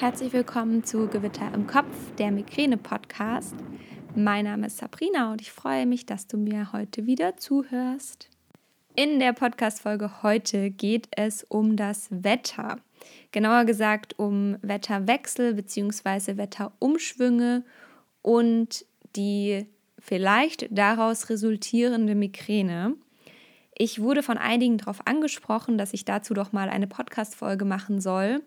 Herzlich willkommen zu Gewitter im Kopf, der Migräne-Podcast. Mein Name ist Sabrina und ich freue mich, dass du mir heute wieder zuhörst. In der Podcast-Folge heute geht es um das Wetter. Genauer gesagt um Wetterwechsel bzw. Wetterumschwünge und die vielleicht daraus resultierende Migräne. Ich wurde von einigen darauf angesprochen, dass ich dazu doch mal eine Podcast-Folge machen soll.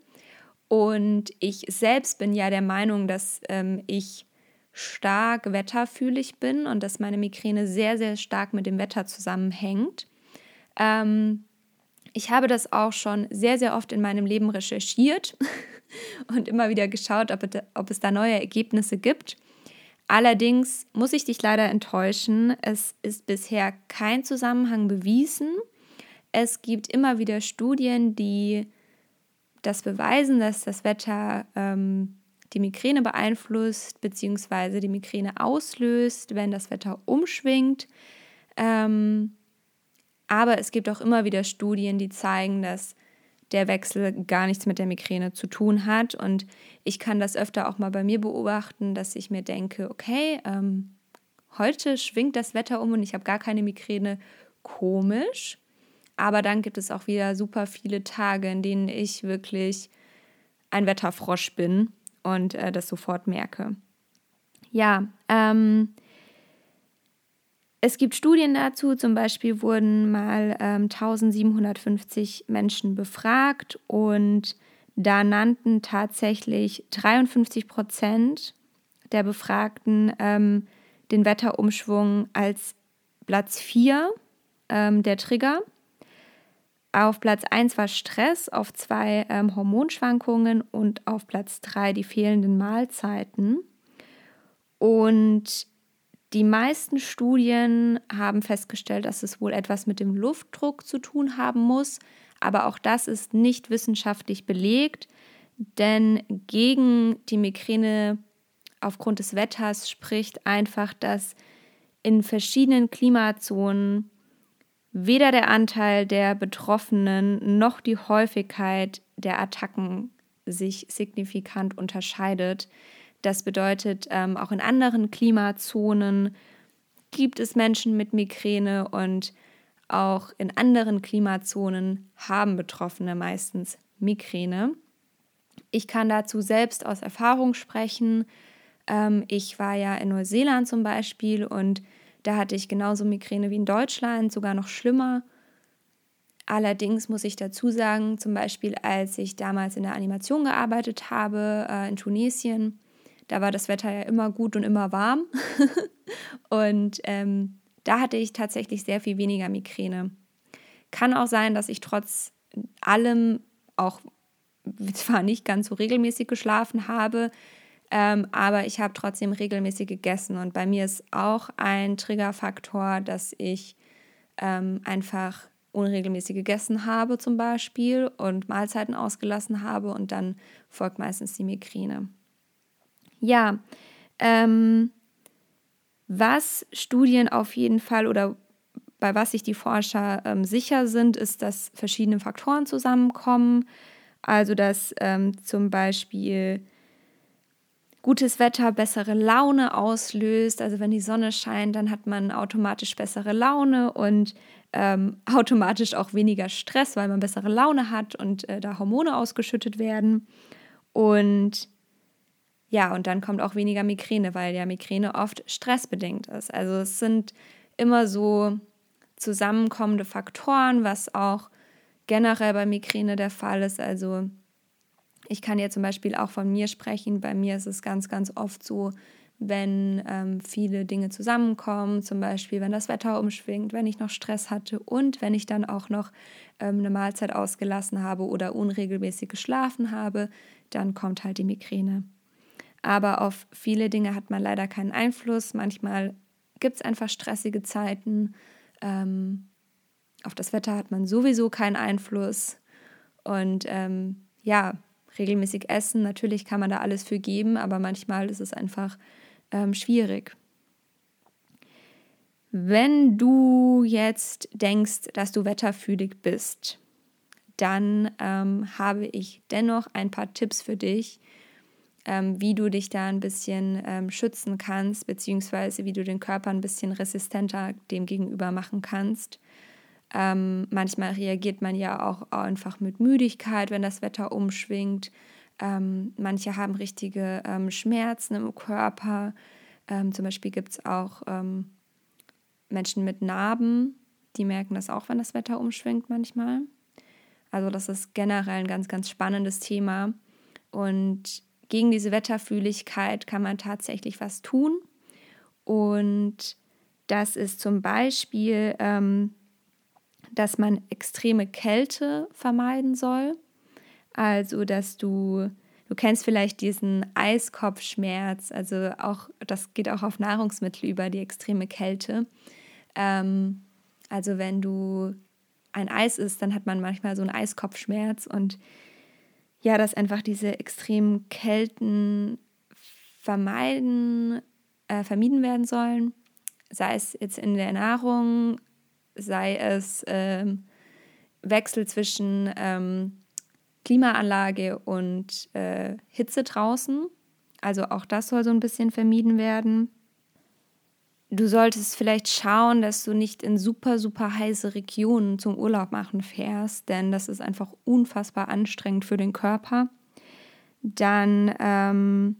Und ich selbst bin ja der Meinung, dass ähm, ich stark wetterfühlig bin und dass meine Migräne sehr, sehr stark mit dem Wetter zusammenhängt. Ähm, ich habe das auch schon sehr, sehr oft in meinem Leben recherchiert und immer wieder geschaut, ob, ob es da neue Ergebnisse gibt. Allerdings muss ich dich leider enttäuschen, es ist bisher kein Zusammenhang bewiesen. Es gibt immer wieder Studien, die das beweisen, dass das Wetter ähm, die Migräne beeinflusst bzw. die Migräne auslöst, wenn das Wetter umschwingt. Ähm, aber es gibt auch immer wieder Studien, die zeigen, dass der Wechsel gar nichts mit der Migräne zu tun hat. Und ich kann das öfter auch mal bei mir beobachten, dass ich mir denke, okay, ähm, heute schwingt das Wetter um und ich habe gar keine Migräne. Komisch. Aber dann gibt es auch wieder super viele Tage, in denen ich wirklich ein Wetterfrosch bin und äh, das sofort merke. Ja, ähm, es gibt Studien dazu, zum Beispiel wurden mal ähm, 1750 Menschen befragt und da nannten tatsächlich 53 Prozent der Befragten ähm, den Wetterumschwung als Platz 4 ähm, der Trigger. Auf Platz 1 war Stress, auf 2 ähm, Hormonschwankungen und auf Platz 3 die fehlenden Mahlzeiten. Und die meisten Studien haben festgestellt, dass es wohl etwas mit dem Luftdruck zu tun haben muss, aber auch das ist nicht wissenschaftlich belegt, denn gegen die Migräne aufgrund des Wetters spricht einfach, dass in verschiedenen Klimazonen weder der Anteil der Betroffenen noch die Häufigkeit der Attacken sich signifikant unterscheidet. Das bedeutet, ähm, auch in anderen Klimazonen gibt es Menschen mit Migräne und auch in anderen Klimazonen haben Betroffene meistens Migräne. Ich kann dazu selbst aus Erfahrung sprechen. Ähm, ich war ja in Neuseeland zum Beispiel und da hatte ich genauso Migräne wie in Deutschland, sogar noch schlimmer. Allerdings muss ich dazu sagen, zum Beispiel als ich damals in der Animation gearbeitet habe äh, in Tunesien, da war das Wetter ja immer gut und immer warm. und ähm, da hatte ich tatsächlich sehr viel weniger Migräne. Kann auch sein, dass ich trotz allem auch zwar nicht ganz so regelmäßig geschlafen habe, ähm, aber ich habe trotzdem regelmäßig gegessen. Und bei mir ist auch ein Triggerfaktor, dass ich ähm, einfach unregelmäßig gegessen habe zum Beispiel und Mahlzeiten ausgelassen habe und dann folgt meistens die Migräne. Ja, ähm, was Studien auf jeden Fall oder bei was sich die Forscher ähm, sicher sind, ist, dass verschiedene Faktoren zusammenkommen. Also dass ähm, zum Beispiel gutes Wetter bessere Laune auslöst. Also wenn die Sonne scheint, dann hat man automatisch bessere Laune und ähm, automatisch auch weniger Stress, weil man bessere Laune hat und äh, da Hormone ausgeschüttet werden. Und ja, und dann kommt auch weniger Migräne, weil ja Migräne oft stressbedingt ist. Also es sind immer so zusammenkommende Faktoren, was auch generell bei Migräne der Fall ist. Also ich kann ja zum Beispiel auch von mir sprechen. Bei mir ist es ganz, ganz oft so, wenn ähm, viele Dinge zusammenkommen, zum Beispiel wenn das Wetter umschwingt, wenn ich noch Stress hatte und wenn ich dann auch noch ähm, eine Mahlzeit ausgelassen habe oder unregelmäßig geschlafen habe, dann kommt halt die Migräne. Aber auf viele Dinge hat man leider keinen Einfluss. Manchmal gibt es einfach stressige Zeiten. Ähm, auf das Wetter hat man sowieso keinen Einfluss. Und ähm, ja, regelmäßig essen. Natürlich kann man da alles für geben, aber manchmal ist es einfach ähm, schwierig. Wenn du jetzt denkst, dass du wetterfühlig bist, dann ähm, habe ich dennoch ein paar Tipps für dich, ähm, wie du dich da ein bisschen ähm, schützen kannst, beziehungsweise wie du den Körper ein bisschen resistenter dem gegenüber machen kannst. Ähm, manchmal reagiert man ja auch einfach mit Müdigkeit, wenn das Wetter umschwingt. Ähm, manche haben richtige ähm, Schmerzen im Körper. Ähm, zum Beispiel gibt es auch Menschen mit Narben, die merken das auch, wenn das Wetter umschwingt manchmal. Also das ist generell ein ganz, ganz spannendes Thema. Und gegen diese Wetterfühligkeit kann man tatsächlich was tun. Und das ist zum Beispiel, ähm, dass man extreme Kälte vermeiden soll. Also, dass du, du kennst vielleicht diesen Eiskopfschmerz, also auch, das geht auch auf Nahrungsmittel über, die extreme Kälte. Ähm, also, wenn du ein Eis isst, dann hat man manchmal so einen Eiskopfschmerz und ja, dass einfach diese extremen Kälten vermeiden, äh, vermieden werden sollen, sei es jetzt in der Nahrung, sei es ähm, Wechsel zwischen ähm, Klimaanlage und äh, Hitze draußen. Also auch das soll so ein bisschen vermieden werden. Du solltest vielleicht schauen, dass du nicht in super, super heiße Regionen zum Urlaub machen fährst, denn das ist einfach unfassbar anstrengend für den Körper. Dann ähm,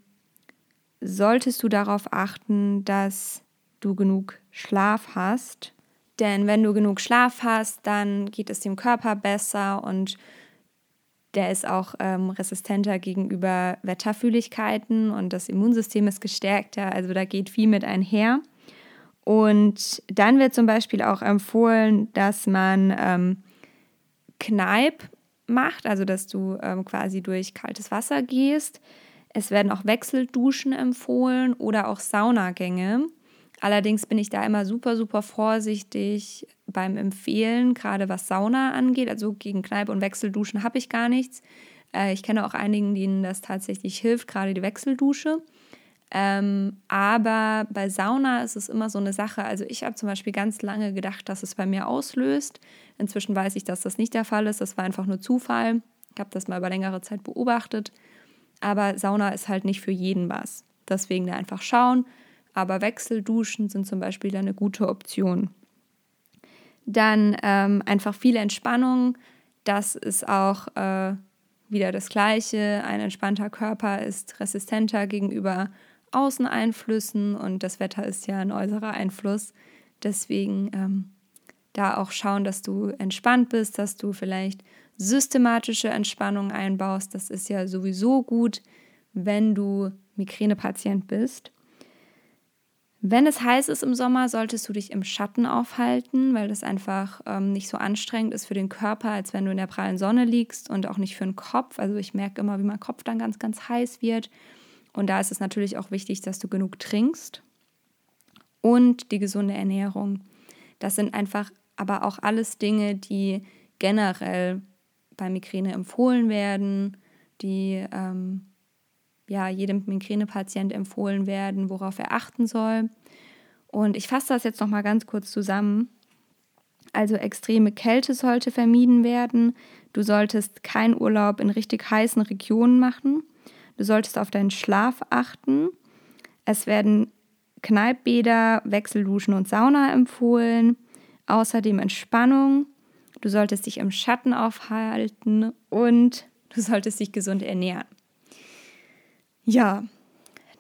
solltest du darauf achten, dass du genug Schlaf hast. Denn wenn du genug Schlaf hast, dann geht es dem Körper besser und der ist auch ähm, resistenter gegenüber Wetterfühligkeiten und das Immunsystem ist gestärkter. Also da geht viel mit einher. Und dann wird zum Beispiel auch empfohlen, dass man ähm, Kneipp macht, also dass du ähm, quasi durch kaltes Wasser gehst. Es werden auch Wechselduschen empfohlen oder auch Saunagänge. Allerdings bin ich da immer super, super vorsichtig beim Empfehlen, gerade was Sauna angeht. Also gegen Kneipe und Wechselduschen habe ich gar nichts. Äh, ich kenne auch einigen, denen das tatsächlich hilft, gerade die Wechseldusche. Ähm, aber bei Sauna ist es immer so eine Sache. Also ich habe zum Beispiel ganz lange gedacht, dass es bei mir auslöst. Inzwischen weiß ich, dass das nicht der Fall ist. Das war einfach nur Zufall. Ich habe das mal über längere Zeit beobachtet. Aber Sauna ist halt nicht für jeden was. Deswegen da einfach schauen. Aber Wechselduschen sind zum Beispiel eine gute Option. Dann ähm, einfach viel Entspannung. Das ist auch äh, wieder das Gleiche. Ein entspannter Körper ist resistenter gegenüber Außeneinflüssen und das Wetter ist ja ein äußerer Einfluss. Deswegen ähm, da auch schauen, dass du entspannt bist, dass du vielleicht systematische Entspannung einbaust. Das ist ja sowieso gut, wenn du Migränepatient bist. Wenn es heiß ist im Sommer, solltest du dich im Schatten aufhalten, weil das einfach ähm, nicht so anstrengend ist für den Körper, als wenn du in der prallen Sonne liegst und auch nicht für den Kopf. Also ich merke immer, wie mein Kopf dann ganz, ganz heiß wird. Und da ist es natürlich auch wichtig, dass du genug trinkst und die gesunde Ernährung. Das sind einfach aber auch alles Dinge, die generell bei Migräne empfohlen werden, die ähm, ja, jedem Migränepatient empfohlen werden, worauf er achten soll. Und ich fasse das jetzt noch mal ganz kurz zusammen. Also extreme Kälte sollte vermieden werden. Du solltest keinen Urlaub in richtig heißen Regionen machen. Du solltest auf deinen Schlaf achten. Es werden Kneippbäder, Wechselduschen und Sauna empfohlen. Außerdem Entspannung. Du solltest dich im Schatten aufhalten und du solltest dich gesund ernähren. Ja,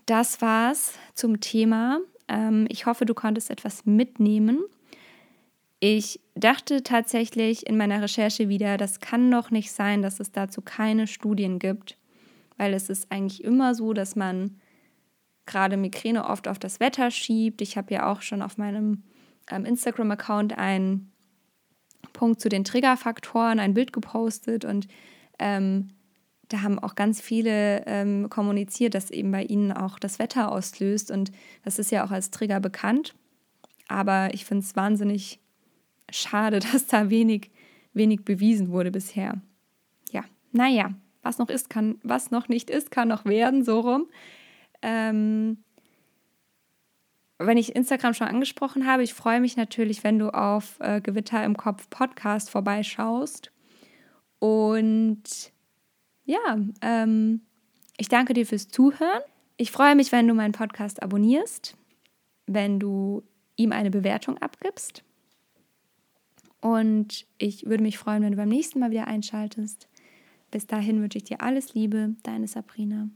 das war's zum Thema. Ähm, ich hoffe, du konntest etwas mitnehmen. Ich dachte tatsächlich in meiner Recherche wieder, das kann doch nicht sein, dass es dazu keine Studien gibt weil es ist eigentlich immer so, dass man gerade Migräne oft auf das Wetter schiebt. Ich habe ja auch schon auf meinem ähm, Instagram-Account einen Punkt zu den Triggerfaktoren, ein Bild gepostet und ähm, da haben auch ganz viele ähm, kommuniziert, dass eben bei ihnen auch das Wetter auslöst und das ist ja auch als Trigger bekannt. Aber ich finde es wahnsinnig schade, dass da wenig, wenig bewiesen wurde bisher. Ja, naja, was noch ist, kann, was noch nicht ist, kann noch werden, so rum. Ähm, wenn ich Instagram schon angesprochen habe, ich freue mich natürlich, wenn du auf äh, Gewitter im Kopf Podcast vorbeischaust. Und ja, ähm, Ich danke dir fürs Zuhören. Ich freue mich, wenn du meinen Podcast abonnierst, wenn du ihm eine Bewertung abgibst. Und ich würde mich freuen, wenn du beim nächsten Mal wieder einschaltest. Bis dahin wünsche ich dir alles Liebe, deine Sabrina.